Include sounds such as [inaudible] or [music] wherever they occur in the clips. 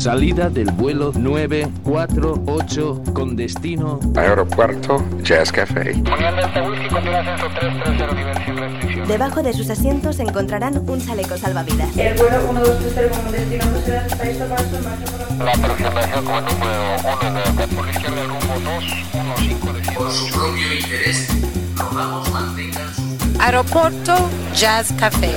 Salida del vuelo 948 con destino Aeropuerto Jazz Café. Debajo de sus asientos encontrarán un chaleco salvavidas. El vuelo 1230 con destino La aproximación como número 1 de por izquierda rumbo 215 de Por su propio interés, rogamos mantengan su... Aeropuerto Jazz Café.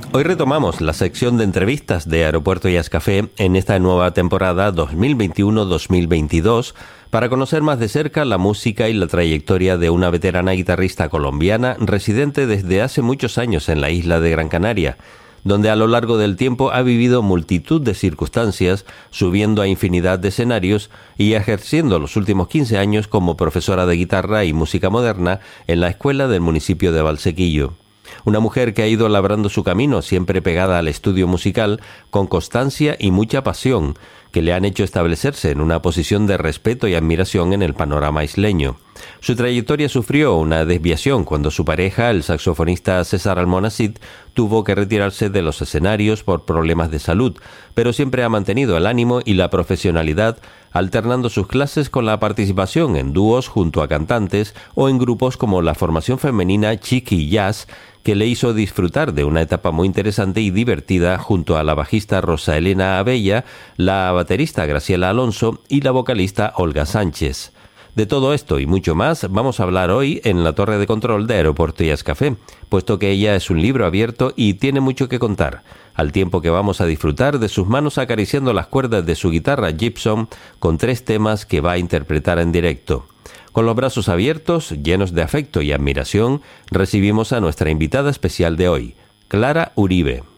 Hoy retomamos la sección de entrevistas de Aeropuerto Jazz Café en esta nueva temporada 2021-2022 para conocer más de cerca la música y la trayectoria de una veterana guitarrista colombiana residente desde hace muchos años en la isla de Gran Canaria, donde a lo largo del tiempo ha vivido multitud de circunstancias, subiendo a infinidad de escenarios y ejerciendo los últimos 15 años como profesora de guitarra y música moderna en la escuela del municipio de Valsequillo. Una mujer que ha ido labrando su camino siempre pegada al estudio musical con constancia y mucha pasión, que le han hecho establecerse en una posición de respeto y admiración en el panorama isleño. Su trayectoria sufrió una desviación cuando su pareja, el saxofonista César Almonacid, tuvo que retirarse de los escenarios por problemas de salud, pero siempre ha mantenido el ánimo y la profesionalidad, alternando sus clases con la participación en dúos junto a cantantes o en grupos como la formación femenina Chiqui Jazz, que le hizo disfrutar de una etapa muy interesante y divertida junto a la bajista Rosa Elena Abella, la baterista Graciela Alonso y la vocalista Olga Sánchez. De todo esto y mucho más vamos a hablar hoy en la torre de control de Aeropuerto Jazz Café, puesto que ella es un libro abierto y tiene mucho que contar, al tiempo que vamos a disfrutar de sus manos acariciando las cuerdas de su guitarra Gibson con tres temas que va a interpretar en directo. Con los brazos abiertos, llenos de afecto y admiración, recibimos a nuestra invitada especial de hoy, Clara Uribe.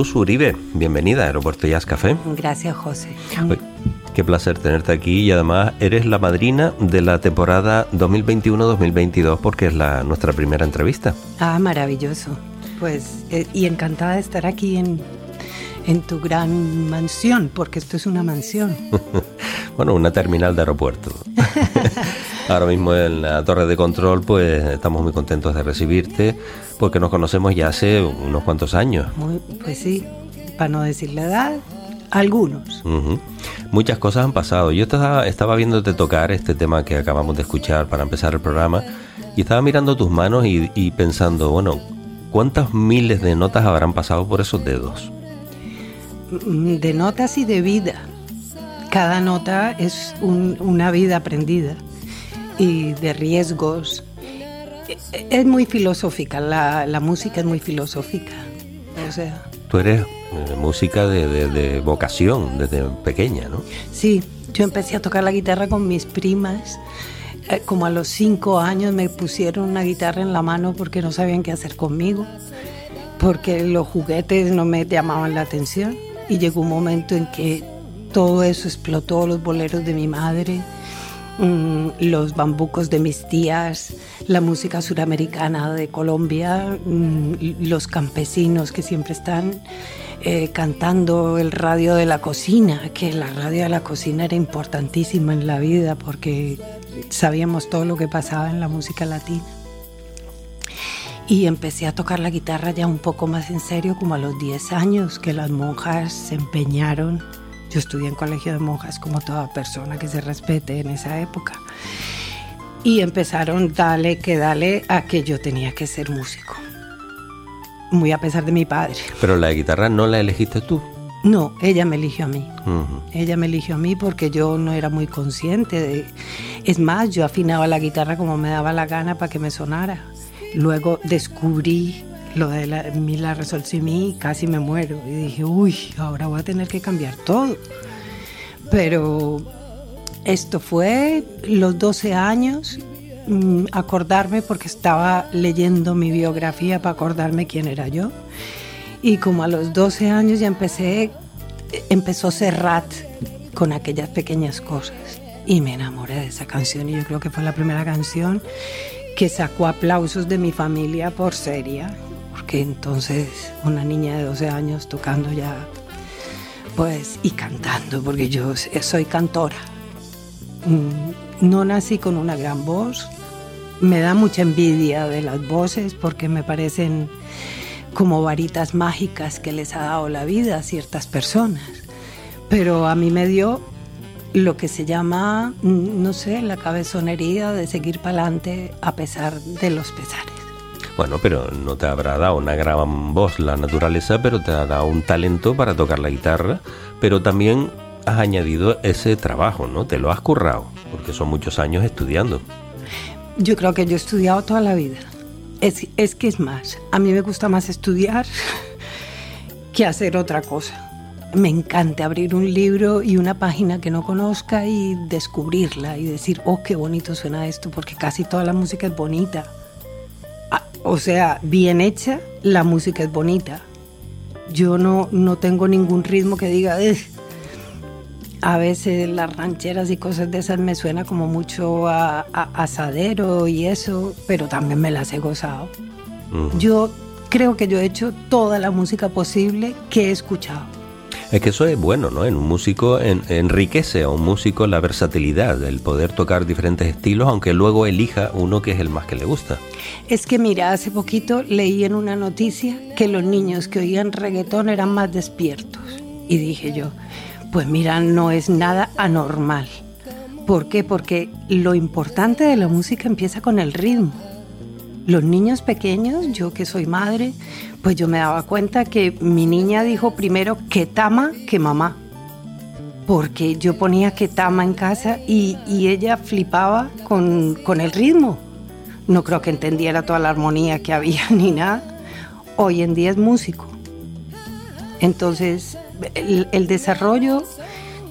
Luz Uribe, bienvenida a Aeropuerto Jazz Café. Gracias, José. Uy, qué placer tenerte aquí y además eres la madrina de la temporada 2021-2022 porque es la nuestra primera entrevista. Ah, maravilloso. Pues, eh, y encantada de estar aquí en, en tu gran mansión, porque esto es una mansión. [laughs] bueno, una terminal de aeropuerto. [laughs] Ahora mismo en la torre de control, pues estamos muy contentos de recibirte, porque nos conocemos ya hace unos cuantos años. Muy, pues sí, para no decir la edad, algunos. Muchas cosas han pasado. Yo estaba, estaba viéndote tocar este tema que acabamos de escuchar para empezar el programa y estaba mirando tus manos y, y pensando, bueno, ¿cuántas miles de notas habrán pasado por esos dedos? Mm, De notas y de vida. Cada nota es un- una vida aprendida y de riesgos. Es muy filosófica, la, la música es muy filosófica. O sea, Tú eres eh, música de, de- de vocación desde pequeña, ¿no? Sí, yo empecé a tocar la guitarra con mis primas. Eh, como a los cinco años me pusieron una guitarra en la mano porque no sabían qué hacer conmigo, porque los juguetes no me llamaban la atención. Y llegó un momento en que todo eso explotó, los boleros de mi madre, mm, los bambucos de mis tías, la música suramericana de Colombia, mm, los campesinos que siempre están eh, cantando el radio de la cocina, que la radio de la cocina era importantísima en la vida porque sabíamos todo lo que pasaba en la música latina. Y empecé a tocar la guitarra ya un poco más en serio, como a los 10 años, que las monjas se empeñaron. Yo estudié en colegio de monjas como toda persona que se respete en esa época. Y empezaron, dale que dale, a que yo tenía que ser músico. Muy a pesar de mi padre. Pero la guitarra no la elegiste tú. No, ella me eligió a mí. Ella me eligió a mí porque yo no era muy consciente de... Es más, yo afinaba la guitarra como me daba la gana para que me sonara. Luego descubrí lo de la, la resol si mi y casi me muero. Y dije, uy, ahora voy a tener que cambiar todo. Pero esto fue los 12 años, mm, acordarme porque estaba leyendo mi biografía para acordarme quién era yo. Y como a los 12 años ya empecé, empezó Serrat con aquellas pequeñas cosas. Y me enamoré de esa canción y yo creo que fue la primera canción que sacó aplausos de mi familia por seria. Porque entonces una niña de 12 años tocando ya, pues, y cantando, porque yo soy cantora. Mm, No nací con una gran voz. Me da mucha envidia de las voces porque me parecen como varitas mágicas que les ha dado la vida a ciertas personas. Pero a mí me dio lo que se llama, mm, no sé, la cabezonería de seguir para adelante a pesar de los pesares. Bueno, pero no te habrá dado una gran voz la naturaleza, pero te ha dado un talento para tocar la guitarra, pero también has añadido ese trabajo, ¿no? Te lo has currado, porque son muchos años estudiando. Yo creo que yo he estudiado toda la vida. Es, es que es más, a mí me gusta más estudiar [laughs] que hacer otra cosa. Me encanta abrir un libro y una página que no conozca y descubrirla y decir, oh, qué bonito suena esto, porque casi toda la música es bonita. O sea, bien hecha, la música es bonita. Yo no, no tengo ningún ritmo que diga, "Ugh". a veces las rancheras y cosas de esas me suena como mucho a, a asadero y eso, pero también me las he gozado. Yo creo que yo he hecho toda la música posible que he escuchado. Es que eso es bueno, ¿no? En un músico en- enriquece a un músico la versatilidad, el poder tocar diferentes estilos, aunque luego elija uno que es el más que le gusta. Es que mira, hace poquito leí en una noticia que los niños que oían reggaetón eran más despiertos. Y dije yo, pues mira, no es nada anormal. ¿Por qué? Porque lo importante de la música empieza con el ritmo. Los niños pequeños, yo que soy madre, pues yo me daba cuenta que mi niña dijo primero que tama que mamá. Porque yo ponía que tama en casa y, y ella flipaba con, con el ritmo. No creo que entendiera toda la armonía que había [laughs] ni nada. Hoy en día es músico. Entonces, el, el desarrollo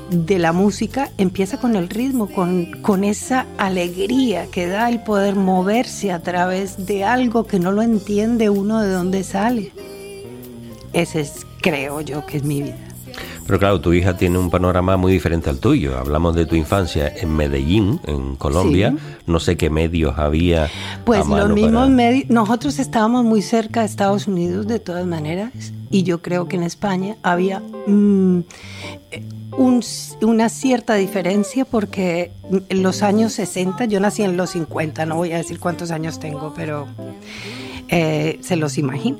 de la música empieza con el ritmo, con, con esa alegría que da el poder moverse a través de algo que no lo entiende uno de dónde sale. ese es, creo yo, que es mi vida. Pero claro, tu hija tiene un panorama muy diferente al tuyo. Hablamos de tu infancia en Medellín, en Colombia. Sí. No sé qué medios había. Pues a mano los mismos para- medios, nosotros estábamos muy cerca de Estados Unidos de todas maneras y yo creo que en España había mm, un- una cierta diferencia porque en los años 60, yo nací en los 50, no voy a decir cuántos años tengo, pero eh, se los imagino.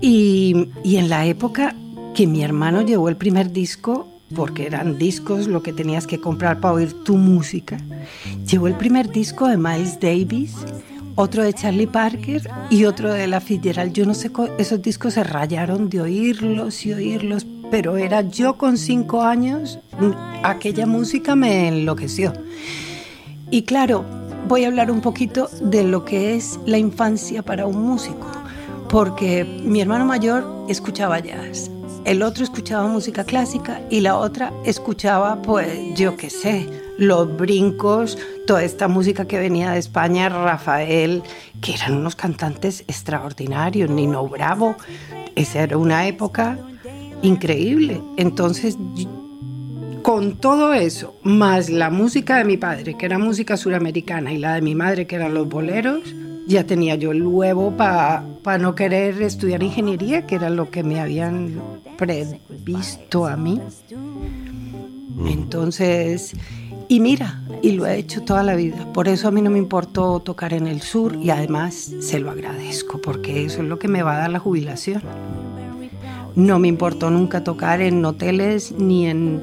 Y, y en la época que mi hermano llevó el primer disco, porque eran discos lo que tenías que comprar para oír tu música, llevó el primer disco de Miles Davis, otro de Charlie Parker y otro de la Fitzgerald. Yo no sé, esos discos se rayaron de oírlos y oírlos, pero era yo con cinco años, mm, aquella música me enloqueció. Y claro, voy a hablar un poquito de lo que es la infancia para un músico, porque mi hermano mayor escuchaba jazz, el otro escuchaba música clásica y la otra escuchaba, pues, yo qué sé, los brincos, toda esta música que venía de España, Rafael, que eran unos cantantes extraordinarios, Nino Bravo, esa era una época increíble. Entonces, con todo eso, más la música de mi padre, que era música suramericana, y la de mi madre, que eran los boleros, ya tenía yo el huevo para no querer estudiar ingeniería, que era lo que me habían previsto a mí. Entonces, y mira, y lo he hecho toda la vida. Por eso a mí no me importó tocar en el sur y además se lo agradezco, porque eso es lo que me va a dar la jubilación. No me importó nunca tocar en hoteles ni en...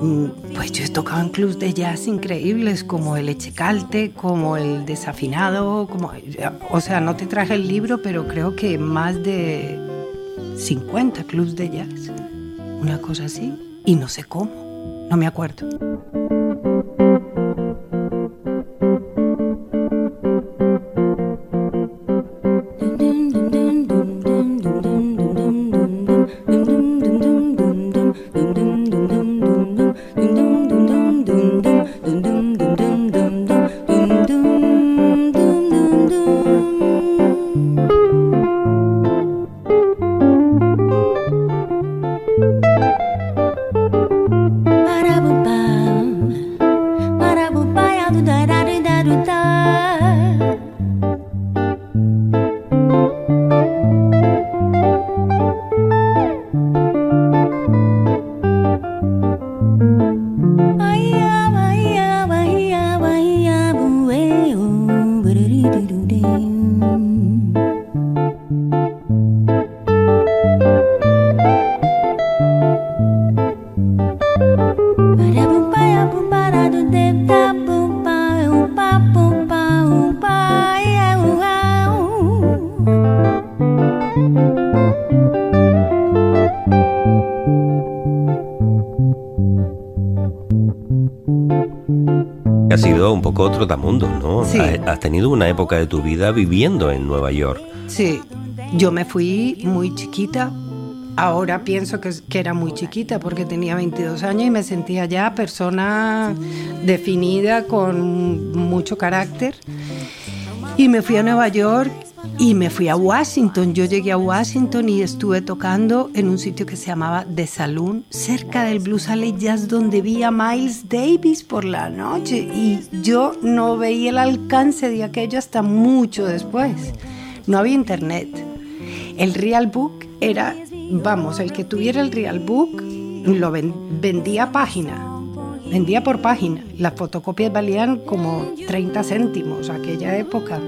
mm, Pues yo he tocado en clubs de jazz increíbles como el Echecalte, como el Desafinado, como... O sea, no te traje el libro, pero creo que más de 50 clubs de jazz. Una cosa así. Y no sé cómo. No me acuerdo. Un poco otro tamundo, ¿no? Sí. Has, has tenido una época de tu vida viviendo en Nueva York. Sí, yo me fui muy chiquita. Ahora pienso que, que era muy chiquita porque tenía 22 años y me sentía ya persona definida con mucho carácter. Y me fui a Nueva York y me fui a Washington. Yo llegué a Washington y estuve tocando en un sitio que se llamaba The Saloon, cerca del Blues Alley Jazz, donde vi a Miles Davis por la noche. Y yo no veía el alcance de aquello hasta mucho después. No había internet. El Real Book era, vamos, el que tuviera el Real Book lo ven- vendía página. Vendía por página. Las fotocopias valían como 30 céntimos aquella época.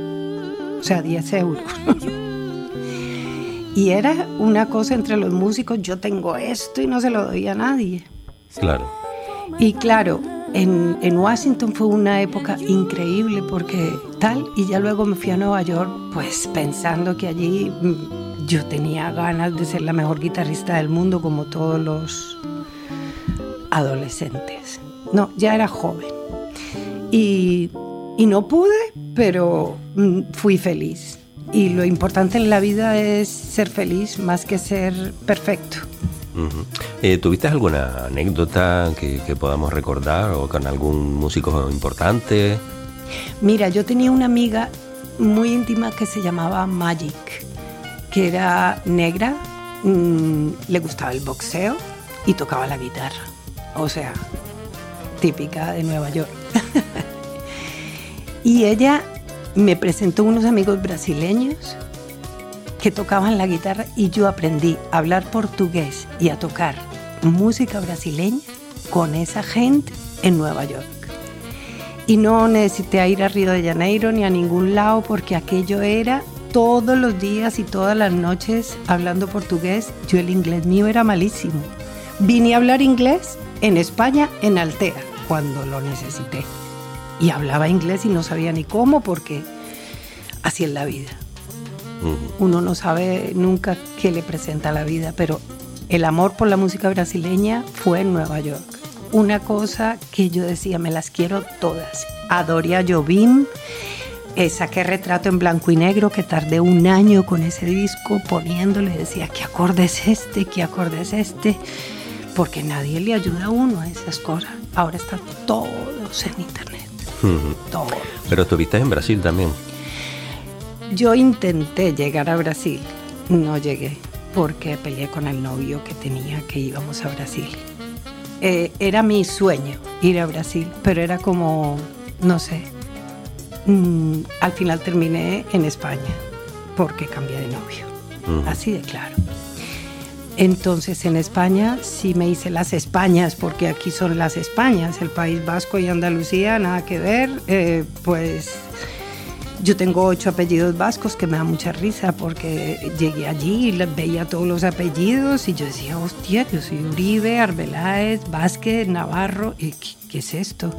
O sea, 10 euros. [laughs] y era una cosa entre los músicos, yo tengo esto y no se lo doy a nadie. Claro. Y claro, en, en Washington fue una época increíble porque tal, y ya luego me fui a Nueva York, pues pensando que allí mm, yo tenía ganas de ser la mejor guitarrista del mundo como todos los adolescentes. No, ya era joven. Y, y no pude, pero mm, fui feliz. Y lo importante en la vida es ser feliz más que ser perfecto. Ujú. Eh, ¿Tuviste alguna anécdota que, que podamos recordar o con algún músico importante? Mira, yo tenía una amiga muy íntima que se llamaba Magic, que era negra, mm, le gustaba el boxeo y tocaba la guitarra. O sea, típica de Nueva York. [laughs] y ella me presentó unos amigos brasileños que tocaban la guitarra y yo aprendí a hablar portugués y a tocar música brasileña con esa gente en Nueva York. Y no necesité ir a Río de Janeiro ni a ningún lado porque aquello era todos los días y todas las noches hablando portugués. Yo el inglés mío era malísimo. Vine a hablar inglés en España, en Altea, cuando lo necesité. Y hablaba inglés y no sabía ni cómo porque así es la vida. Uno no sabe nunca qué le presenta la vida, pero el amor por la música brasileña fue en Nueva York. Una cosa que yo decía, me las quiero todas. Adoré a Jobim, eh, saqué retrato en blanco y negro que tardé un año con ese disco poniéndole, decía, ¿qué acorde es este? ¿Qué acorde es este? Porque nadie le ayuda a uno a esas cosas. Ahora está todos en internet. Pero estuviste en Brasil también. Yo intenté llegar a Brasil, no llegué porque peleé con el novio que tenía que íbamos a Brasil. Eh, era mi sueño ir a Brasil, pero era como, no sé, mm, al final terminé en España porque cambié de novio, así de claro. Entonces en España sí me hice las Españas, porque aquí son las Españas, el País Vasco y Andalucía, nada que ver, eh, pues yo tengo ocho apellidos vascos que me da mucha risa porque llegué allí y veía todos los apellidos y yo decía, hostia, yo soy Uribe, Arbeláez, Vázquez, Navarro, ¿y qué, es esto?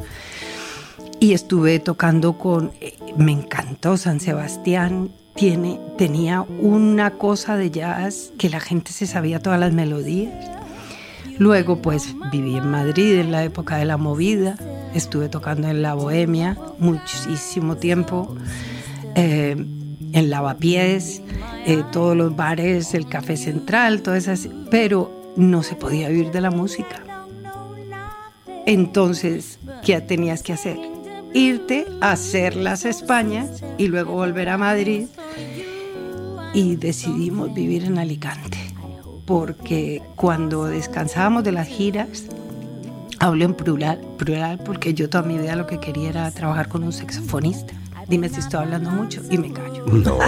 Y estuve tocando con, eh, me encantó San Sebastián, tiene, tenía una cosa de jazz que la gente se sabía todas las melodías. Luego pues viví en Madrid en la época de la movida, estuve tocando en la Bohemia muchísimo tiempo eh, en lavapiés, eh, todos los bares, el café central, todo eso, pero no se podía vivir de la música. Entonces, ¿qué tenías que hacer? Irte a hacer las Españas y luego volver a Madrid y decidimos vivir en Alicante, porque cuando descansábamos de las giras, hablo en plural, plural porque yo toda mi vida lo que quería era trabajar con un saxofonista. Dime si estoy hablando mucho y me callo. No.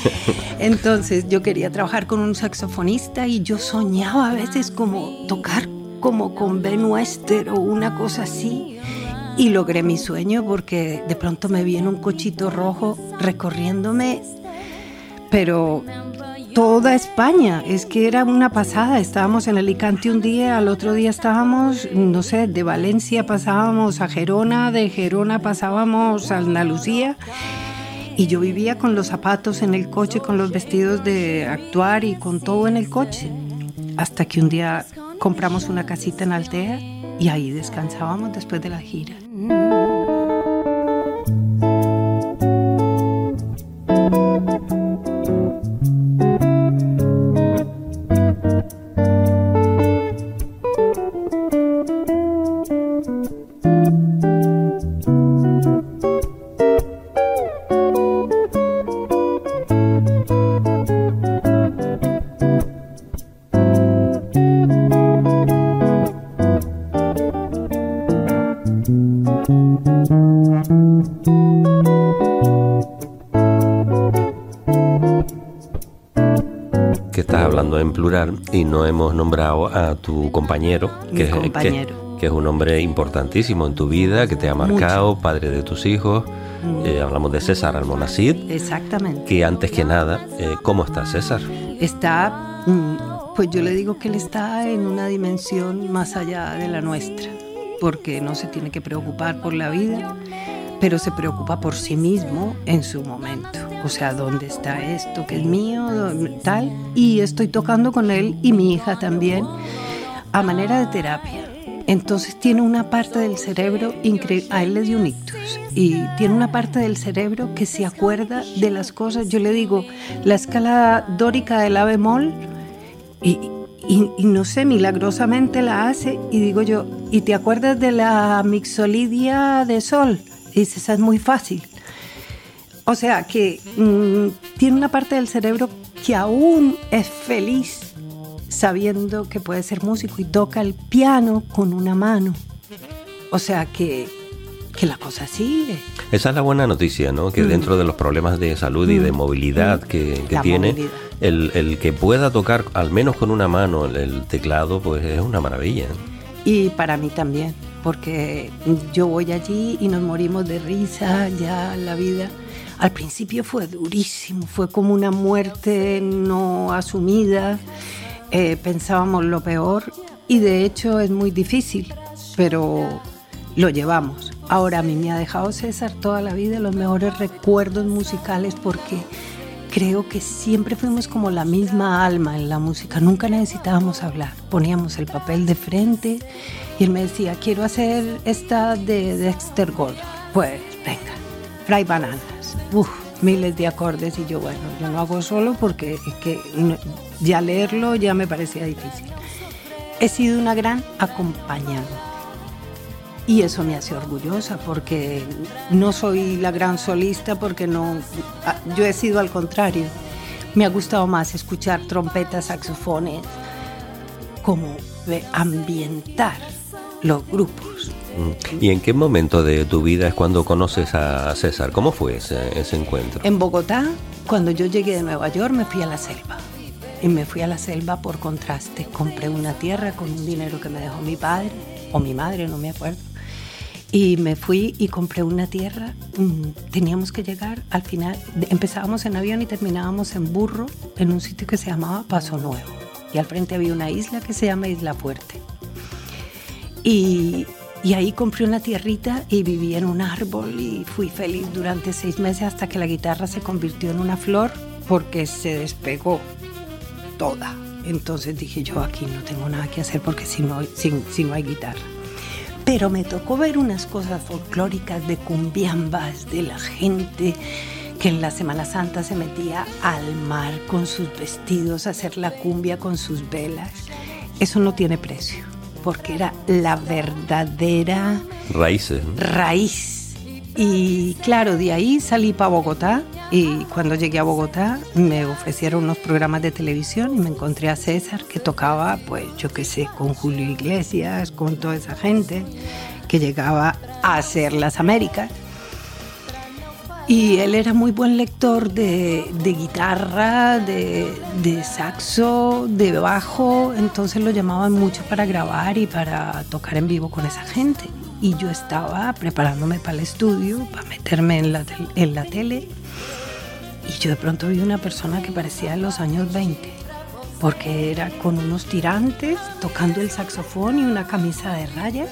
[laughs] Entonces yo quería trabajar con un saxofonista y yo soñaba a veces como tocar como con Ben Wester o una cosa así. Y logré mi sueño porque de pronto me vi en un cochito rojo recorriéndome, pero toda España. Es que era una pasada. Estábamos en Alicante un día, al otro día estábamos, no sé, de Valencia pasábamos a Gerona, de Gerona pasábamos a Andalucía. Y yo vivía con los zapatos en el coche, con los vestidos de actuar y con todo en el coche. Hasta que un día compramos una casita en Altea y ahí descansábamos después de la gira. Y no hemos nombrado a tu compañero, que, que, es un hombre importantísimo en tu vida, que te ha marcado, padre de tus hijos. Eh, hablamos de César Almonacid. Exactamente. Que antes que nada, eh, ¿cómo está César? Está, mm, pues yo le digo que él está en una dimensión más allá de la nuestra, porque no se tiene que preocupar por la vida pero se preocupa por sí mismo en su momento. O sea, ¿dónde está esto que es mío? Tal. Y estoy tocando con él y mi hija también a manera de terapia. Entonces tiene una parte del cerebro increíble. A él le dio un ictus. Y tiene una parte del cerebro que se acuerda de las cosas. Yo le digo, la escala dórica del la bemol. Y, y, y, no sé, milagrosamente la hace. Y digo yo, ¿y te acuerdas de la mixolidia de sol? dices, es muy fácil. O sea, que mm, tiene una parte del cerebro que aún es feliz sabiendo que puede ser músico y toca el piano con una mano. O sea que, que la cosa sigue. Esa es la buena noticia, ¿no? Que mm. dentro de los problemas de salud y de mm. movilidad mm. que, tiene, El, el, que pueda tocar al menos con una mano el, teclado, pues es una maravilla. Y para mí también, porque yo voy allí y nos morimos de risa, ya la vida. Al principio fue durísimo, fue como una muerte no asumida. Eh, pensábamos lo peor y de hecho es muy difícil, pero lo llevamos. Ahora a mí me ha dejado César toda la vida los mejores recuerdos musicales porque creo que siempre fuimos como la misma alma en la música, nunca necesitábamos hablar, poníamos el papel de frente y él me decía, quiero hacer esta de Dexter Gold. Pues venga, Fry Bananas. Uf, miles de acordes y yo, bueno, yo no hago solo porque es que ya leerlo ya me parecía difícil. He sido una gran acompañante y eso me hace orgullosa porque no soy la gran solista porque no ah, yo he sido al contrario. Me ha gustado más escuchar trompetas, saxofones, como ambientar los grupos. ¿Y en qué momento de tu vida es cuando conoces a César? ¿Cómo fue ese, ese encuentro? En Bogotá, cuando yo llegué de Nueva York, me fui a la selva y me fui a la selva por contraste. Compré una tierra con un dinero que me dejó mi padre o mi madre, no me acuerdo. Y me fui y compré una tierra. Mm, teníamos que llegar al final, empezábamos en avión y terminábamos en burro en un sitio que se llamaba Paso Nuevo. Y al frente había una isla que se llama Isla Fuerte. Y, y ahí compré una tierrita y viví en un árbol y fui feliz durante seis meses hasta que la guitarra se convirtió en una flor porque se despegó toda. Entonces dije yo aquí no tengo nada que hacer porque si no, si, si no hay guitarra pero me tocó ver unas cosas folclóricas de cumbiambas, de la gente que en la Semana Santa se metía al mar con sus vestidos a hacer la cumbia con sus velas. Eso no tiene precio, porque era la verdadera raíces. Raíz y claro, de ahí salí para Bogotá y cuando llegué a Bogotá me ofrecieron unos programas de televisión y me encontré a César que tocaba, pues yo qué sé, con Julio Iglesias, con toda esa gente que llegaba a hacer las Américas. Y él era muy buen lector de, guitarra, de, de, saxo, de bajo, entonces lo llamaban mucho para grabar y para tocar en vivo con esa gente y yo estaba preparándome para el estudio, para meterme en la, en la tele y yo de pronto vi una persona que parecía de los años 20 porque era con unos tirantes tocando el saxofón y una camisa de rayas.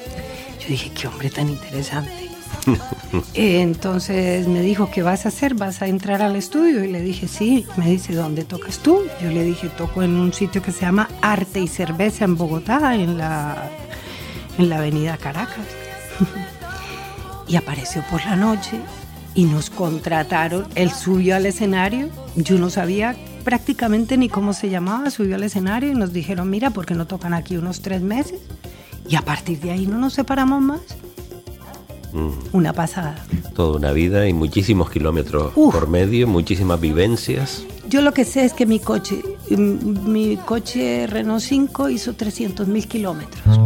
Yo dije, qué hombre tan interesante. [laughs] Entonces me dijo, ¿qué vas a hacer? ¿Vas a entrar al estudio? Y le dije, sí. Me dice, ¿dónde tocas tú? Yo le dije, toco en un sitio que se llama Arte y Cerveza en Bogotá, en la, en la avenida Caracas. [laughs] y apareció por la noche y nos contrataron. Él subió al escenario, yo no sabía prácticamente ni cómo se llamaba, subió al escenario y nos dijeron, mira, porque no tocan aquí unos tres meses? Y a partir de ahí no nos separamos más. Mm. Una pasada. Toda una vida y muchísimos kilómetros por medio, muchísimas vivencias. Yo lo que sé es que mi coche, mm, mi coche Renault 5 hizo 300 mil kilómetros.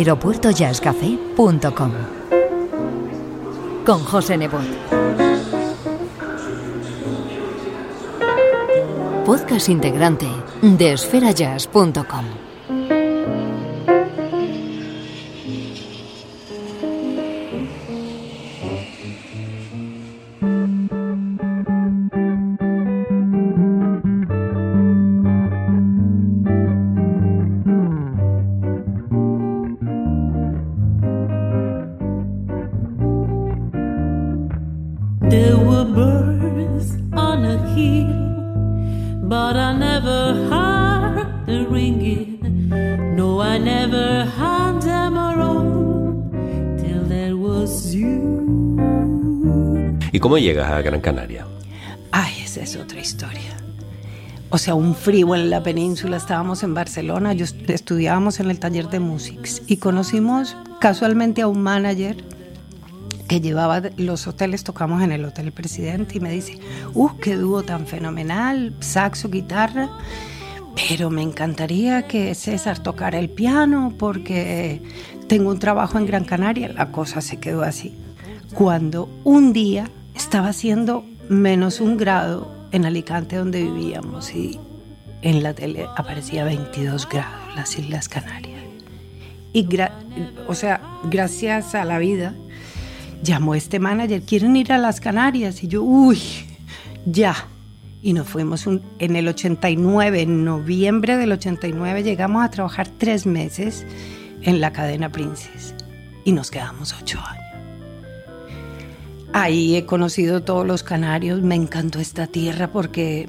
aeropuertojazzcafé.com. Con José Nebot. Podcast integrante de esferajazz.com. but I never heard the ringing. No, I never had them around till there was you. ¿Y cómo llegas a Gran Canaria? Ay, esa es otra historia. O sea, un frío en la península, estábamos en Barcelona, yo est- estudiábamos en el taller de Musics y conocimos casualmente a un manager que llevaba los hoteles, tocamos en el Hotel Presidente y me dice, ¡uh, qué dúo tan fenomenal! Saxo, guitarra, pero me encantaría que César tocara el piano porque tengo un trabajo en Gran Canaria. La cosa se quedó así. Cuando un día estaba haciendo menos un grado en Alicante donde vivíamos y en la tele aparecía 22 grados, las Islas Canarias. Y, o sea, gracias a la vida, llamó este manager, ¿quieren ir a las Canarias? Y yo, uy, ya. Y nos fuimos un- en el 89, en noviembre del 89, llegamos a trabajar tres meses en la cadena Princess y nos quedamos ocho años. Ahí he conocido todos los canarios, me encantó esta tierra porque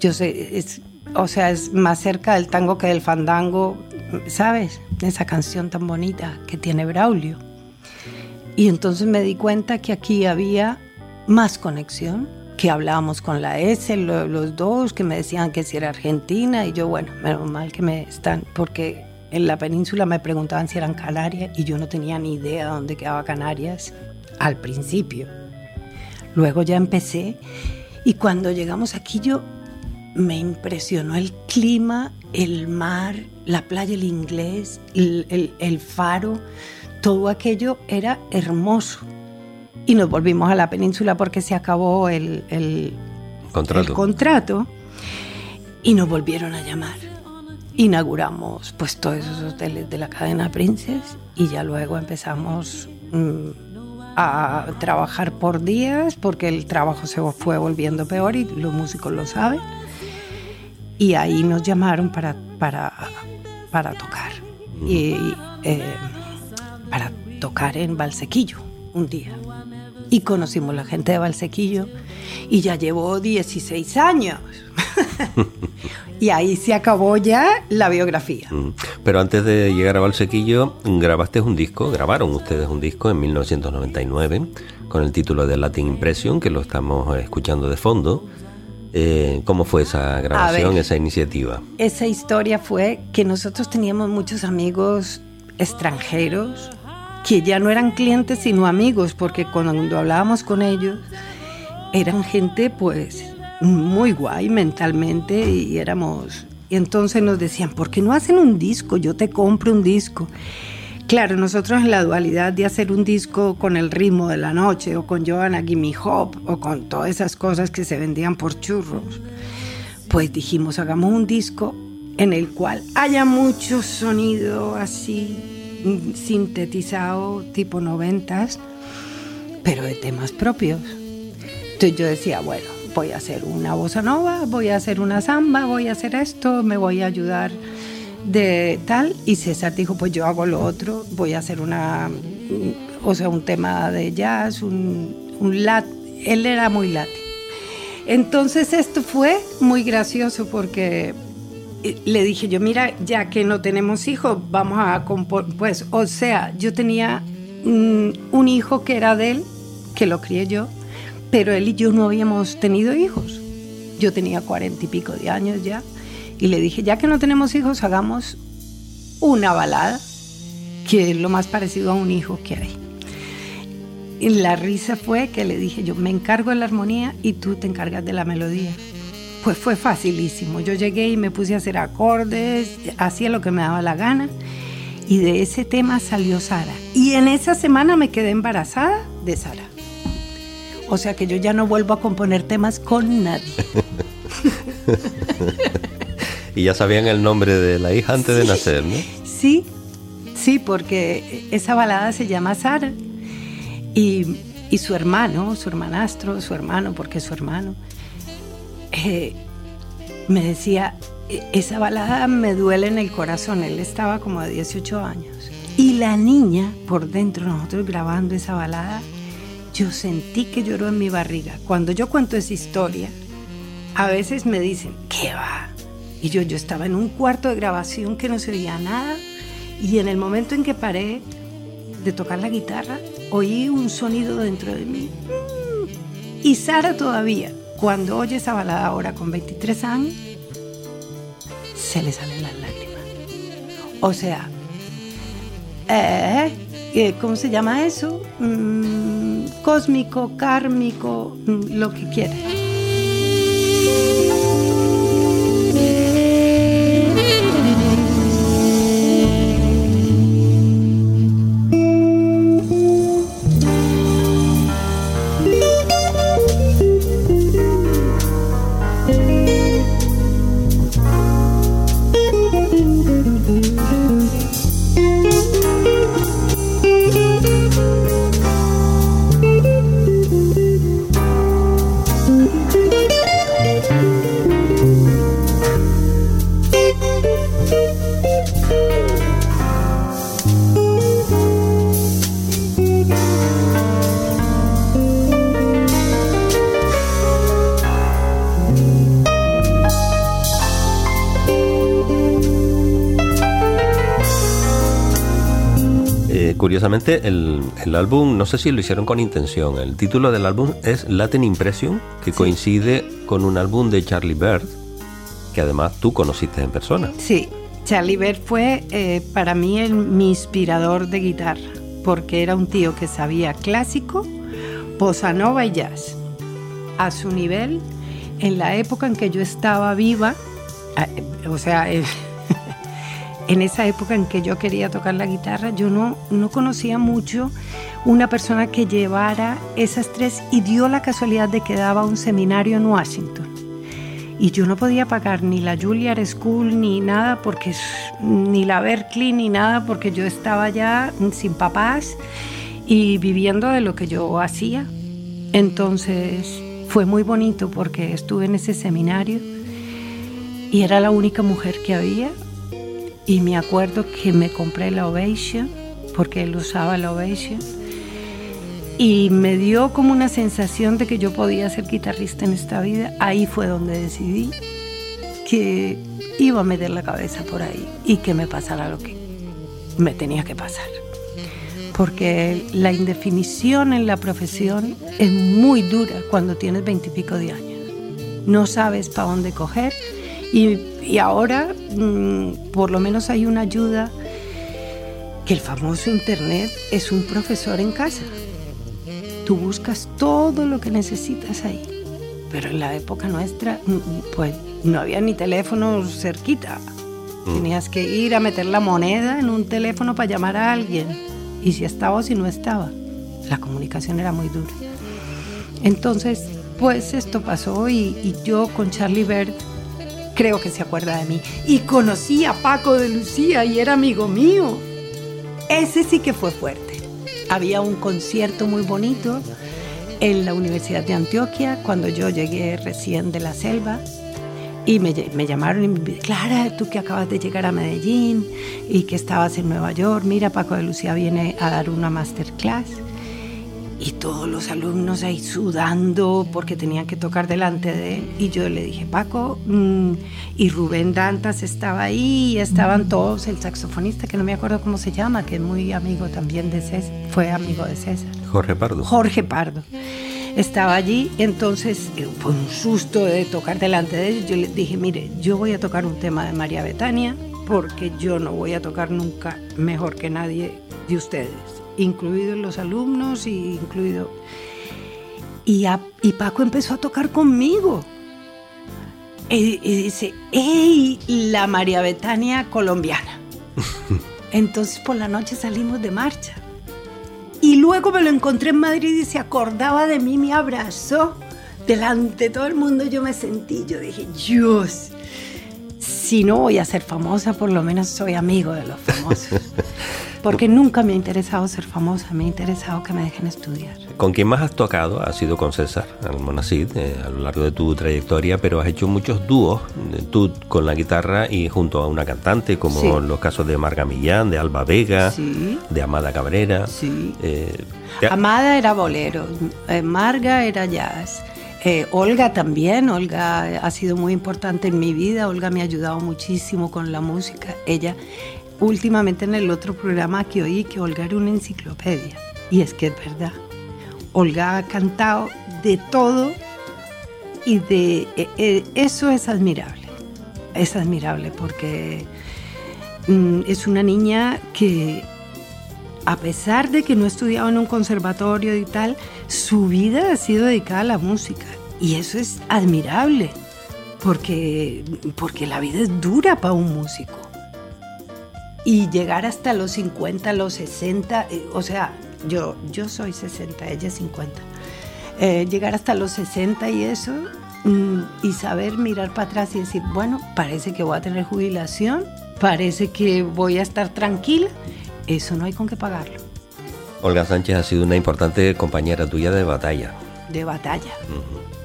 yo sé, es, o sea, es más cerca del tango que del fandango, ¿sabes? Esa canción tan bonita que tiene Braulio. Y entonces me di cuenta que aquí había más conexión, que hablábamos con la S, lo- los dos, que me decían que si era Argentina, y yo, bueno, menos mal que me están, porque en la península me preguntaban si eran Canarias, y yo no tenía ni idea dónde quedaba Canarias al principio. Luego ya empecé, y cuando llegamos aquí yo me impresionó el clima, el mar, la playa, el inglés, el faro, todo aquello era hermoso. Y nos volvimos a la península porque se acabó el, el- Contrato. el contrato y nos volvieron a llamar. Inauguramos pues todos esos hoteles de la cadena Princess y ya luego empezamos mm, a trabajar por días porque el trabajo se fue volviendo peor y los músicos lo saben. Y ahí nos llamaron para, para, para tocar. Y, eh, para tocar en Valsequillo un día. Y conocimos la gente de Valsequillo y ya llevo 16 años. [laughs] y ahí se acabó ya la biografía. Mm. Pero antes de llegar a Valsequillo, grabaste un disco, grabaron ustedes un disco en 1999 con el título de Latin Impression, que lo estamos escuchando de fondo. Eh, ¿Cómo fue esa grabación, ver. esa iniciativa? Esa historia fue que nosotros teníamos muchos amigos extranjeros que ya no eran clientes sino amigos, porque cuando hablábamos con ellos eran gente pues muy guay mentalmente y éramos... Y entonces nos decían, ¿por qué no hacen un disco? Yo te compro un disco. Claro, nosotros en la dualidad de hacer un disco con el ritmo de la noche o con Joanna Gimme Hop o con todas esas cosas que se vendían por churros, pues dijimos, hagamos un disco en el cual haya mucho sonido así sintetizado tipo noventas, pero de temas propios. Entonces yo decía, bueno, voy a hacer una bossa nova, voy a hacer una samba, voy a hacer esto, me voy a ayudar de tal. Y César dijo, pues yo hago lo otro, voy a hacer una, mm, o sea, un tema de jazz, un, un lat. Él era muy latín. Entonces esto fue muy gracioso porque le dije yo, mira, ya que no tenemos hijos, vamos a pues, o sea, yo tenía mm, un hijo que era de él, que lo crié yo, pero él y yo no habíamos tenido hijos. Yo tenía cuarenta y pico de años ya, y le dije, ya que no tenemos hijos, hagamos una balada, que es lo más parecido a un hijo que hay. Y la risa fue que le dije, yo me encargo de la armonía y tú te encargas de la melodía. Pues fue facilísimo. Yo llegué y me puse a hacer acordes, hacía lo que me daba la gana. Y de ese tema salió Sara. Y en esa semana me quedé embarazada de Sara. O sea que yo ya no vuelvo a componer temas con nadie. [laughs] y ya sabían el nombre de la hija antes de nacer, ¿no? Sí, sí, porque esa balada se llama Sara. Y, y su hermano, su hermanastro, su hermano, porque es su hermano, eh, me decía, "E- esa balada me duele en el corazón. Él estaba como de 18 años. Y la niña, por dentro, nosotros grabando esa balada, yo sentí que lloró en mi barriga. Cuando yo cuento esa historia, a veces me dicen, ¿qué va? Y yo, yo estaba en un cuarto de grabación que no se oía nada. Y en el momento en que paré de tocar la guitarra, oí un sonido dentro de mí. Y Sara todavía, cuando oye esa balada ahora con 23 años, se le salen las lágrimas. O sea, eh, eh, ¿cómo se llama eso? Mm, cósmico, kármico, mm, lo que quiera. El, el álbum, no sé si lo hicieron con intención, el título del álbum es Latin Impression, que coincide con un álbum de Charlie Bird, que además tú conociste en persona. Sí, Charlie Bird fue eh, para mí el, mi inspirador de guitarra, porque era un tío que sabía clásico, bossa nova y jazz, a su nivel, en la época en que yo estaba viva, o sea, en esa época en que yo quería tocar la guitarra, yo no, no conocía mucho una persona que llevara esas tres y dio la casualidad de que daba un seminario en Washington. Y yo no podía pagar ni la Juilliard School ni nada, porque ni la Berkeley ni nada, porque yo estaba ya sin papás y viviendo de lo que yo hacía. Entonces fue muy bonito porque estuve en ese seminario y era la única mujer que había. Y me acuerdo que me compré la Ovation, porque él usaba la Ovation. Y me dio como una sensación de que yo podía ser guitarrista en esta vida. Ahí fue donde decidí que iba a meter la cabeza por ahí y que me pasara lo que me tenía que pasar. Porque la indefinición en la profesión es muy dura cuando tienes veintipico de años. No sabes para dónde coger y, y ahora mmm, por lo menos hay una ayuda que el famoso Internet es un profesor en casa. Tú buscas todo lo que necesitas ahí. Pero en la época nuestra, pues no había ni teléfono cerquita. Mm. Tenías que ir a meter la moneda en un teléfono para llamar a alguien. Y si estaba o si no estaba. La comunicación era muy dura. Entonces, pues esto pasó y, y yo con Charlie Bird creo que se acuerda de mí. Y conocí a Paco de Lucía y era amigo mío. Ese sí que fue fuerte. Había un concierto muy bonito en la Universidad de Antioquia cuando yo llegué recién de la selva y me, llamaron y me dijeron, Clara, tú que acabas de llegar a Medellín y que estabas en Nueva York, mira, Paco de Lucía viene a dar una masterclass. Y todos los alumnos ahí sudando porque tenían que tocar delante de él. Y yo le dije, Paco, mmm, y Rubén Dantas estaba ahí, y estaban todos, el saxofonista, que no me acuerdo cómo se llama, que es muy amigo también de César, fue amigo de César. Jorge Pardo. Jorge Pardo. Estaba allí, entonces fue un susto de tocar delante de ellos. Yo les dije, mire, yo voy a tocar un tema de María Betania, porque yo no voy a tocar nunca mejor que nadie de ustedes incluidos los alumnos y incluido... Y, a, y Paco empezó a tocar conmigo. Y, y dice, ¡Ey! La María Betania colombiana. [laughs] Entonces por la noche salimos de marcha. Y luego me lo encontré en Madrid y se acordaba de mí, me abrazó. Delante de todo el mundo yo me sentí, yo dije, Dios, si no voy a ser famosa, por lo menos soy amigo de los famosos. [laughs] Porque nunca me ha interesado ser famosa, me ha interesado que me dejen estudiar. ¿Con quién más has tocado? Ha sido con César Almonacid eh, a lo largo de tu trayectoria, pero has hecho muchos dúos, eh, tú con la guitarra y junto a una cantante, como Sí. los casos de Marga Millán, de Alba Vega, Sí. de Amada Cabrera. Sí. Eh, te- Amada era bolero, eh, Marga era jazz, eh, Olga también, Olga ha sido muy importante en mi vida, Olga me ha ayudado muchísimo con la música. Ella, últimamente en el otro programa que oí, que Olga era una enciclopedia, y es que es verdad. Olga ha cantado de todo y de eh, eh, eso es admirable, es admirable porque mm, es una niña que a pesar de que no ha estudiado en un conservatorio y tal, su vida ha sido dedicada a la música. Y eso es admirable, porque, porque la vida es dura para un músico. Y llegar hasta los 50, los 60, eh, o sea, yo, yo soy 60, ella es 50. Eh, llegar hasta los 60 y eso, mm, y saber mirar para atrás y decir, bueno, parece que voy a tener jubilación, parece que voy a estar tranquila, eso no hay con qué pagarlo, Olga Sánchez ha sido una importante compañera tuya de batalla. de batalla,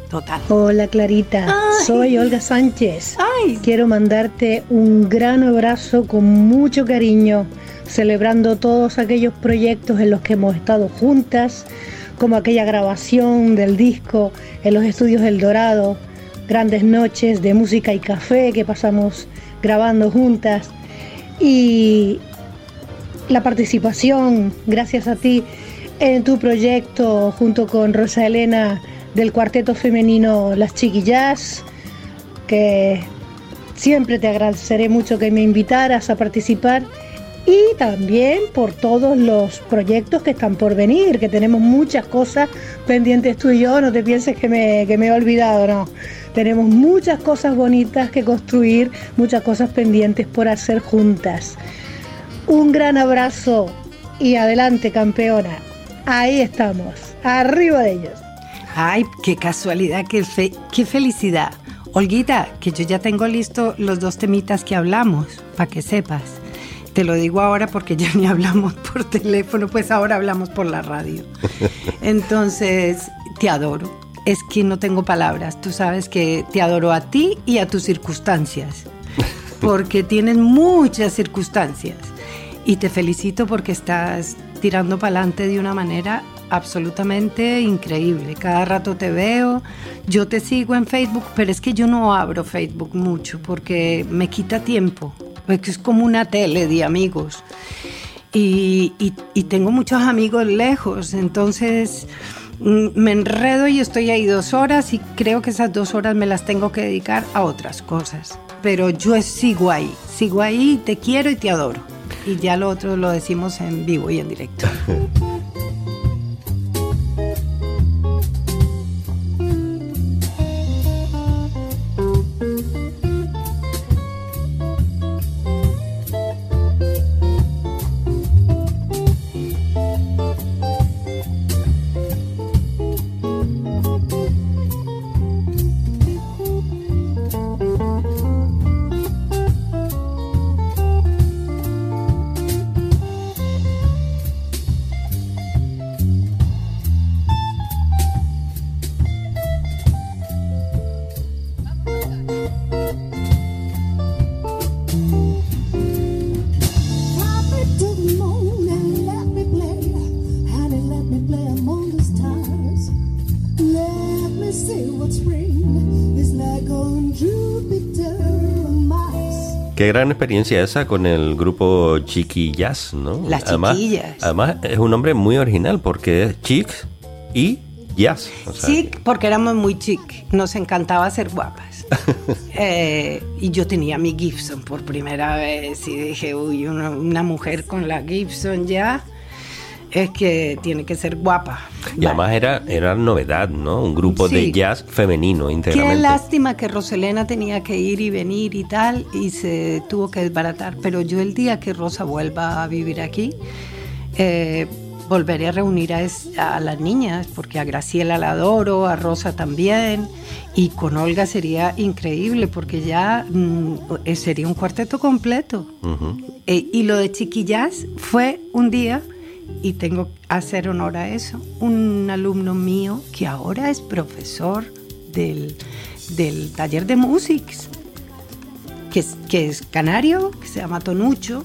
total. Hola Clarita, soy Olga Sánchez. Ay. Quiero mandarte un gran abrazo con mucho cariño, celebrando todos aquellos proyectos en los que hemos estado juntas, como aquella grabación del disco en los estudios El Dorado, grandes noches de música y café que pasamos grabando juntas y la participación, gracias a ti, en tu proyecto junto con Rosa Elena del cuarteto femenino Las Chiquillas, que siempre te agradeceré mucho que me invitaras a participar y también por todos los proyectos que están por venir, que tenemos muchas cosas pendientes tú y yo, no te pienses que me, que me he olvidado, no. Tenemos muchas cosas bonitas que construir, muchas cosas pendientes por hacer juntas. Un gran abrazo y adelante campeona. Ahí estamos, arriba de ellos. Ay, qué casualidad, qué, fe- qué felicidad. Olguita, que yo ya tengo listo los dos temitas que hablamos, para que sepas. Te lo digo ahora porque ya ni [laughs] hablamos por teléfono, pues ahora hablamos por la radio. Entonces, te adoro. Es que no tengo palabras. Tú sabes que te adoro a ti y a tus circunstancias. Porque tienes muchas circunstancias. Y te felicito porque estás tirando para adelante de una manera absolutamente increíble. Cada rato te veo, yo te sigo en Facebook, pero es que yo no abro Facebook mucho porque me quita tiempo, porque es como una tele de amigos. Y, y- y tengo muchos amigos lejos, entonces mm, me enredo y estoy ahí dos horas y creo que esas dos horas me las tengo que dedicar a otras cosas. Pero yo sigo ahí, sigo ahí, te quiero y te adoro. Y ya lo otro lo decimos en vivo y en directo. [laughs] gran experiencia esa con el grupo Chiqui Jazz, ¿no? Las además, Chiquillas. Además, es un nombre muy original porque es chic y jazz. o sea, Chic, porque éramos muy chic, nos encantaba ser guapas. [laughs] Eh, y yo tenía mi Gibson por primera vez y dije, uy, una, una mujer con la Gibson ya. Es que tiene que ser guapa. Y además era, era novedad, ¿no? Un grupo de jazz femenino Qué íntegramente. lástima que Roselena tenía que ir y venir y tal, y se tuvo que desbaratar. Pero yo el día que Rosa vuelva a vivir aquí, eh, volveré a reunir a, es- a las niñas, porque a Graciela la adoro, a Rosa también, y con Olga sería increíble, porque ya mm, sería un cuarteto completo. Eh, y lo de Chiquillas fue un día, y tengo que hacer honor a eso, un alumno mío que ahora es profesor del, del taller de músics, que es, que es canario, que se llama Tonucho,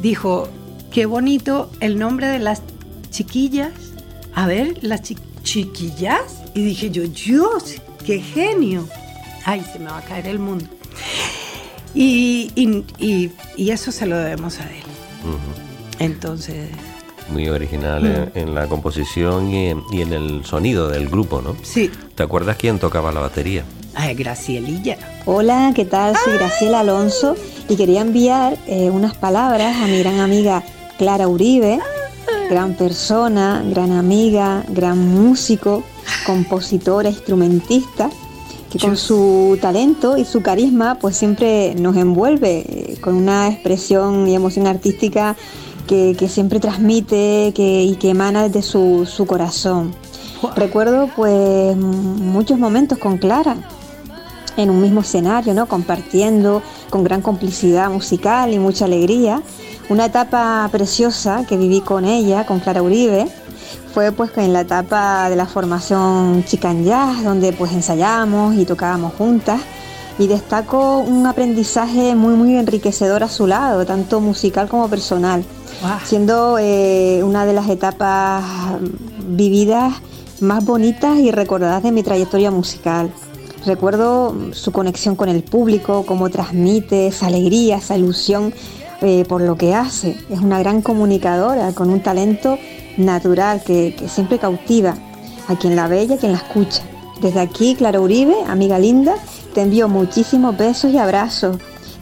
dijo, qué bonito el nombre de las chiquillas. A ver, las chi- chiquillas. Y dije yo, Dios, qué genio. Ay, se me va a caer el mundo. Y, y- y- y eso se lo debemos a él. Entonces, Muy original Mm. en, en la composición y en, y en el sonido del grupo, ¿no? sí, ¿Te acuerdas quién tocaba la batería? ay, Gracielilla. Hola, ¿qué tal? Soy Graciela Alonso y quería enviar eh, unas palabras a mi gran amiga Clara Uribe, gran persona, gran amiga, gran músico, compositora, instrumentista, que con su talento y su carisma pues siempre nos envuelve eh, con una expresión y emoción artística que, que siempre transmite que, y que emana desde su, su corazón. Recuerdo pues muchos momentos con Clara, en un mismo escenario, ¿no? compartiendo con gran complicidad musical y mucha alegría. Una etapa preciosa que viví con ella, con Clara Uribe, fue pues en la etapa de la formación Chican Jazz, donde pues ensayamos y tocábamos juntas. Y destaco un aprendizaje muy muy enriquecedor a su lado, tanto musical como personal, siendo eh, una de las etapas vividas más bonitas y recordadas de mi trayectoria musical. Recuerdo su conexión con el público, cómo transmite esa alegría, esa ilusión eh, por lo que hace. Es una gran comunicadora con un talento natural que, que siempre cautiva a quien la ve y a quien la escucha. Desde aquí, Clara Uribe, amiga linda, te envío muchísimos besos y abrazos,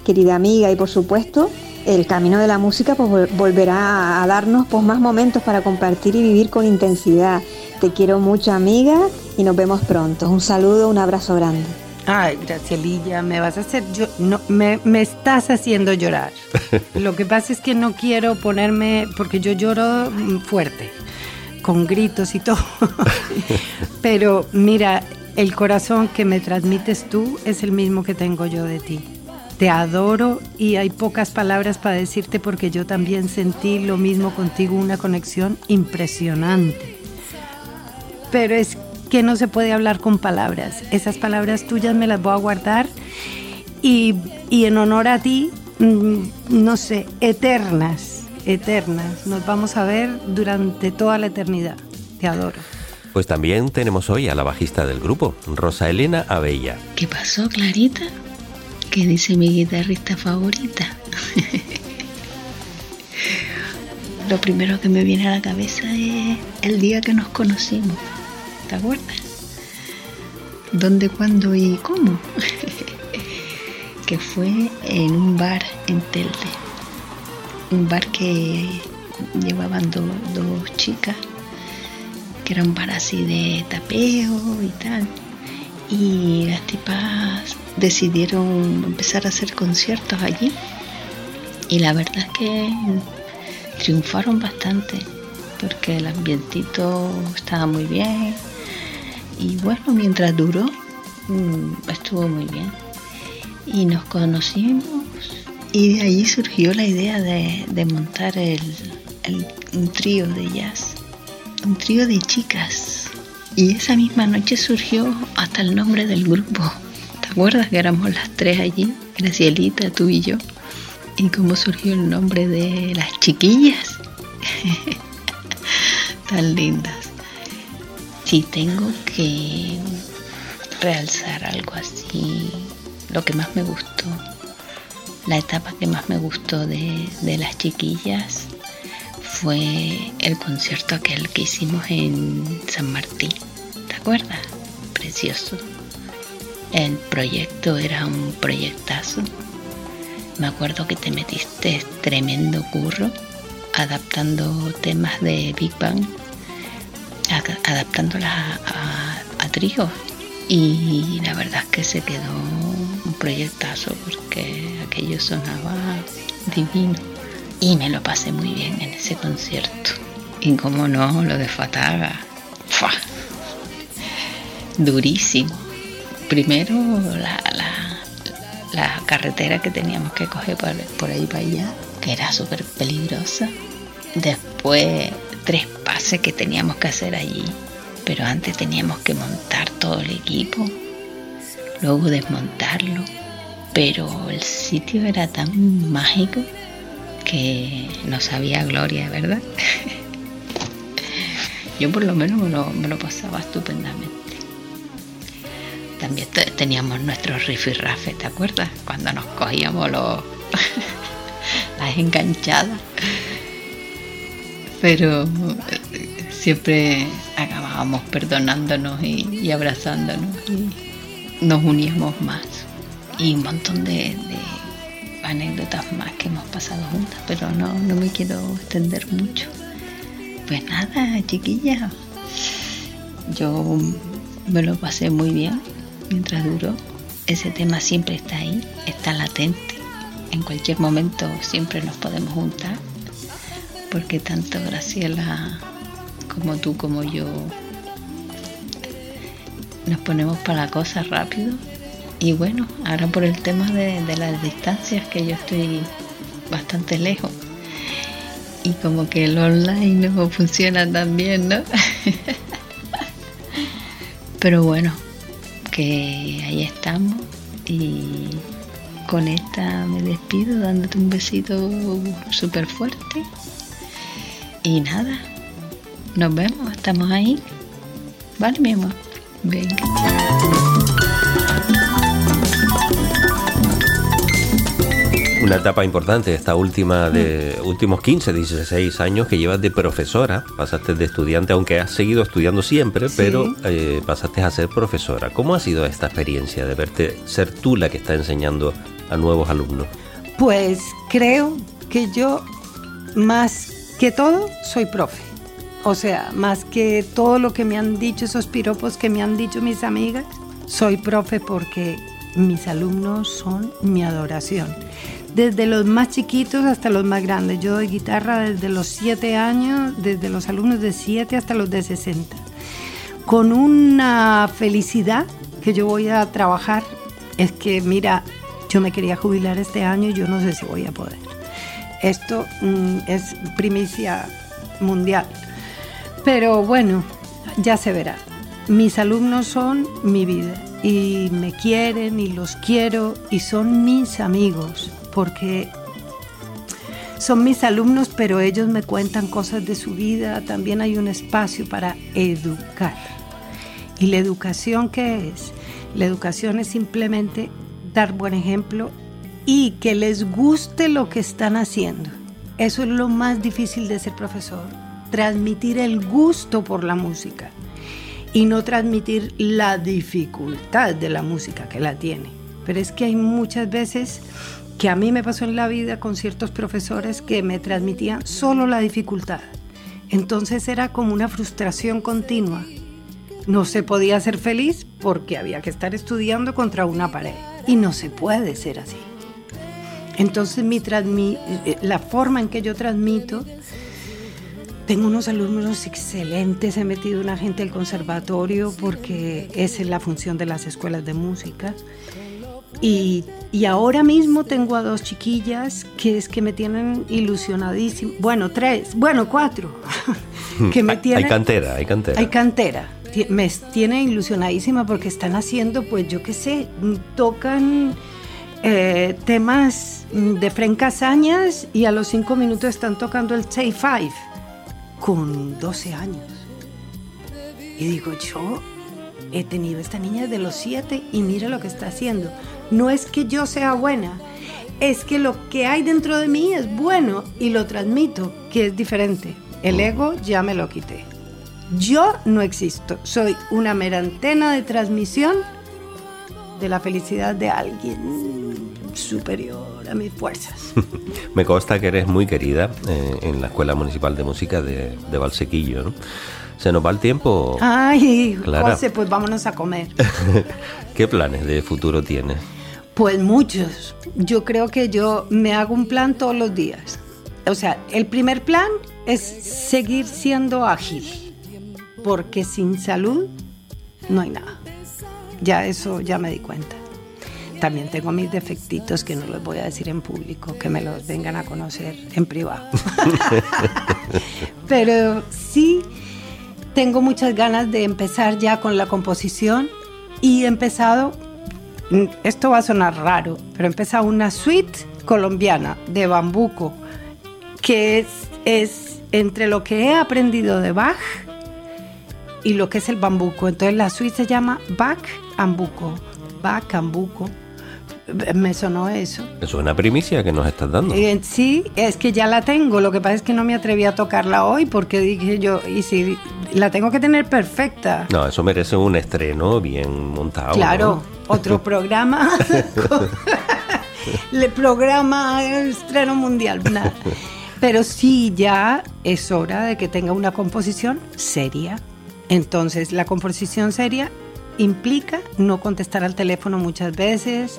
querida amiga, y por supuesto, el camino de la música pues, vol- volverá a darnos pues, más momentos para compartir y vivir con intensidad. Te quiero mucho, amiga, y nos vemos pronto. Un saludo, un abrazo grande. Ay, Gracielilla, me vas a hacer yo no me, me estás haciendo llorar. [laughs] Lo que pasa es que no quiero ponerme porque yo lloro mm, fuerte, con gritos y todo. [laughs] Pero mira, el corazón que me transmites tú es el mismo que tengo yo de ti. Te adoro y hay pocas palabras para decirte porque yo también sentí lo mismo contigo, una conexión impresionante. Pero es que no se puede hablar con palabras. Esas palabras tuyas me las voy a guardar y, y en honor a ti, mm, no sé, eternas, eternas. Nos vamos a ver durante toda la eternidad. Te adoro. Pues también tenemos hoy a la bajista del grupo, Rosa Elena Abella. ¿Qué pasó, Clarita? ¿Qué dice mi guitarrista favorita? [laughs] Lo primero que me viene a la cabeza es el día que nos conocimos. ¿Te acuerdas? ¿Dónde, cuándo y cómo? [laughs] que fue en un bar en Telde. Un bar que llevaban do- dos chicas, que era un bar así de tapeo y tal. Y las tipas decidieron empezar a hacer conciertos allí. Y la verdad es que triunfaron bastante, porque el ambientito estaba muy bien. Y bueno, mientras duró, mm, estuvo muy bien. Y nos conocimos y de allí surgió la idea de, de montar el, el- un trío de jazz, un trío de chicas. Y esa misma noche surgió hasta el nombre del grupo. ¿Te acuerdas que éramos las tres allí? Gracielita, tú y yo. ¿Y cómo surgió el nombre de las chiquillas? [laughs] Tan lindas. Si tengo que realzar algo así, lo que más me gustó, la etapa que más me gustó de, de las chiquillas fue el concierto aquel que hicimos en San Martín. ¿Te acuerdas? Precioso. El proyecto era un proyectazo. Me acuerdo que te metiste tremendo curro adaptando temas de Big Bang, adaptándolas a, a. Y la verdad es que se quedó un proyectazo porque aquello sonaba divino. Y me lo pasé muy bien en ese concierto. Y como no, lo de Fataga. Durísimo. Primero la, la, carretera que teníamos que coger por, por ahí para allá, que era súper peligrosa. Después tres pases que teníamos que hacer allí. Pero antes teníamos que montar todo el equipo. Luego desmontarlo. Pero el sitio era tan mágico que no sabía gloria, ¿verdad? Yo por lo menos me lo, pasaba estupendamente. También teníamos nuestros rifirrafes, ¿te acuerdas? Cuando nos cogíamos los [laughs] las enganchadas. Pero eh, siempre acabábamos perdonándonos y, abrazándonos y nos uníamos más. Y un montón de anécdotas más que hemos pasado juntas, pero no, no me quiero extender mucho. Pues nada, chiquilla, yo me lo pasé muy bien mientras duró. Ese tema siempre está ahí, está latente. En cualquier momento siempre nos podemos juntar, porque tanto Graciela como tú como yo nos ponemos para cosas rápido y bueno, ahora por el tema de, las distancias, que yo estoy bastante lejos. Y como que el online no funciona tan bien, ¿no? [laughs] Pero bueno, que ahí estamos. Y con esta me despido dándote un besito súper fuerte. Y nada, nos vemos, estamos ahí. ¿Vale, mi amor? Venga. Una etapa importante, esta última de últimos 15, 16 años que llevas de profesora, pasaste de estudiante, aunque has seguido estudiando siempre, pero eh, pasaste a ser profesora. ¿Cómo ha sido esta experiencia de verte ser tú la que está enseñando a nuevos alumnos? Pues creo que yo más que todo soy profe. O sea, más que todo lo que me han dicho esos piropos que me han dicho mis amigas, soy profe porque mis alumnos son mi adoración desde los más chiquitos hasta los más grandes. Yo doy guitarra desde los 7 años, desde los alumnos de 7 hasta los de 60. Con una felicidad que yo voy a trabajar, es que mira, yo me quería jubilar este año y yo no sé si voy a poder. Esto mm, es primicia mundial. Pero bueno, ya se verá. Mis alumnos son mi vida y me quieren y los quiero y son mis amigos porque son mis alumnos, pero ellos me cuentan cosas de su vida. También hay un espacio para educar. ¿Y la educación qué es? La educación es simplemente dar buen ejemplo y que les guste lo que están haciendo. Eso es lo más difícil de ser profesor, transmitir el gusto por la música y no transmitir la dificultad de la música que la tiene. Pero es que hay muchas veces que a mí me pasó en la vida con ciertos profesores que me transmitían solo la dificultad. Entonces era como una frustración continua. No se podía ser feliz porque había que estar estudiando contra una pared. Y no se puede ser así. Entonces mi eh, la forma en que yo transmito, tengo unos alumnos excelentes, he metido una gente al conservatorio porque esa es la función de las escuelas de música. Y, ahora mismo tengo a dos chiquillas que es que me tienen ilusionadísimo. Bueno, tres, bueno, cuatro. [laughs] que me tienen, hay cantera, hay cantera. Hay cantera. Me tiene ilusionadísima porque están haciendo, pues yo qué sé, tocan eh, temas de Casañas y a los cinco minutos están tocando el Say Five con 12 años. Y digo, yo he tenido esta niña de los siete y mira lo que está haciendo. No es que yo sea buena, es que lo que hay dentro de mí es bueno y lo transmito, que es diferente. El mm. ego ya me lo quité. Yo no existo, soy una mera antena de transmisión de la felicidad de alguien. superior a mis fuerzas. [laughs] Me consta que eres muy querida eh, en la Escuela Municipal de Música de, de Valsequillo, ¿no? ¿Se nos va el tiempo? Ay, Clara. José, pues vámonos a comer. [laughs] ¿Qué planes de futuro tienes? Pues muchos. Yo creo que yo me hago un plan todos los días. O sea, el primer plan es seguir siendo ágil, porque sin salud no hay nada. Ya eso ya me di cuenta. También tengo mis defectitos que no los voy a decir en público, que me los vengan a conocer en privado. [laughs] Pero sí tengo muchas ganas de empezar ya con la composición y he empezado, esto va a sonar raro, pero he empezado una suite colombiana de bambuco, que es, es entre lo que he aprendido de Bach y lo que es el bambuco. Entonces la suite se llama Bach Ambuco, Bach Ambuco. Me sonó eso. Eso es una primicia que nos estás dando. Eh, sí, es que ya la tengo. Lo que pasa es que no me atreví a tocarla hoy porque dije yo, y si la tengo que tener perfecta. No, eso merece un estreno bien montado. Claro, ¿no? otro [laughs] programa. [laughs] Le programa estreno mundial. Pero sí, ya es hora de que tenga una composición seria. Entonces, la composición seria implica no contestar al teléfono muchas veces,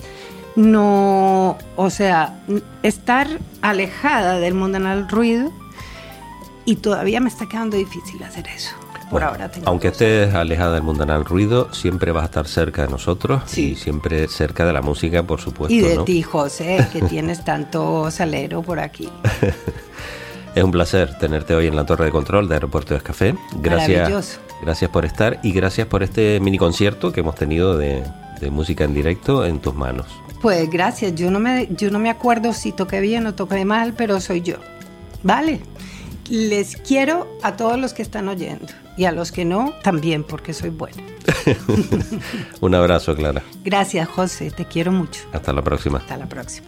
no, o sea, estar alejada del mundanal ruido y todavía me está quedando difícil hacer eso. Por ahora tengo Aunque estés alejada del mundanal ruido, siempre vas a estar cerca de nosotros y siempre cerca de la música, por supuesto. y de ¿no? ti, José, que [laughs] tienes tanto salero por aquí. [laughs] Es un placer tenerte hoy en la torre de control de Aeropuerto de Escafé. Gracias, Maravilloso. gracias por estar y gracias por este mini concierto que hemos tenido de, de música en directo en tus manos. Pues gracias, yo no me, yo no me acuerdo si toqué bien o toqué mal, pero soy yo. Vale, les quiero a todos los que están oyendo y a los que no, también, porque soy buena. [laughs] Un abrazo, Clara. Gracias, José, te quiero mucho. Hasta la próxima. Hasta la próxima.